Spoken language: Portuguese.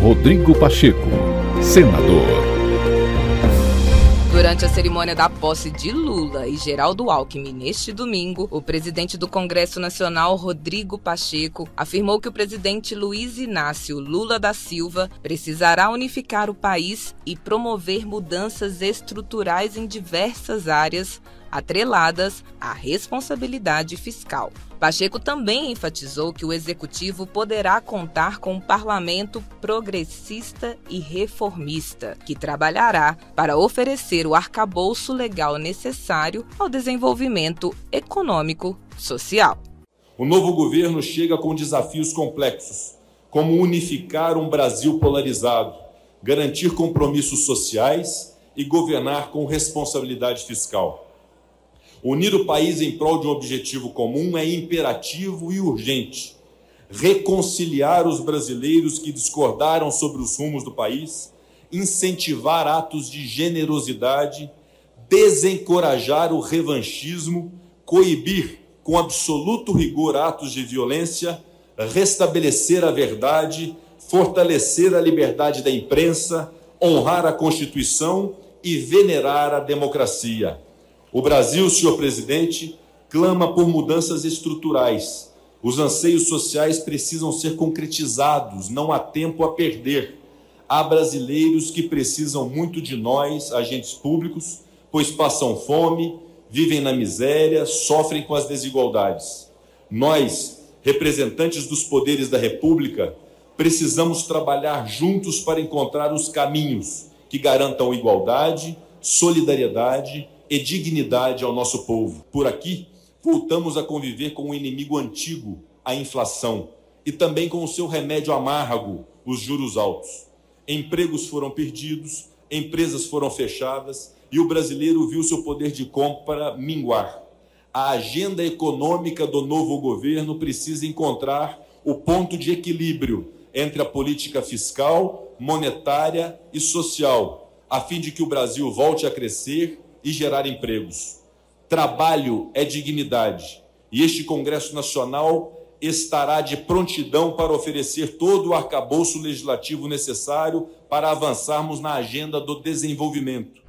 Rodrigo Pacheco, senador. Durante a cerimônia da posse de Lula e Geraldo Alckmin neste domingo, o presidente do Congresso Nacional, Rodrigo Pacheco, afirmou que o presidente Luiz Inácio Lula da Silva precisará unificar o país e promover mudanças estruturais em diversas áreas atreladas à responsabilidade fiscal. Pacheco também enfatizou que o executivo poderá contar com um parlamento progressista e reformista, que trabalhará para oferecer o arcabouço legal necessário ao desenvolvimento econômico social. O novo governo chega com desafios complexos, como unificar um Brasil polarizado, garantir compromissos sociais e governar com responsabilidade fiscal. Unir o país em prol de um objetivo comum é imperativo e urgente. Reconciliar os brasileiros que discordaram sobre os rumos do país, incentivar atos de generosidade, desencorajar o revanchismo, coibir com absoluto rigor atos de violência, restabelecer a verdade, fortalecer a liberdade da imprensa, honrar a Constituição e venerar a democracia. O Brasil, senhor presidente, clama por mudanças estruturais. Os anseios sociais precisam ser concretizados, não há tempo a perder. Há brasileiros que precisam muito de nós, agentes públicos, pois passam fome, vivem na miséria, sofrem com as desigualdades. Nós, representantes dos poderes da República, precisamos trabalhar juntos para encontrar os caminhos que garantam igualdade, solidariedade e dignidade ao nosso povo. Por aqui, voltamos a conviver com um inimigo antigo, a inflação, e também com o seu remédio amargo, os juros altos. Empregos foram perdidos, empresas foram fechadas e o brasileiro viu seu poder de compra minguar. A agenda econômica do novo governo precisa encontrar o ponto de equilíbrio entre a política fiscal, monetária e social, a fim de que o Brasil volte a crescer e gerar empregos. Trabalho é dignidade e este Congresso Nacional estará de prontidão para oferecer todo o arcabouço legislativo necessário para avançarmos na agenda do desenvolvimento.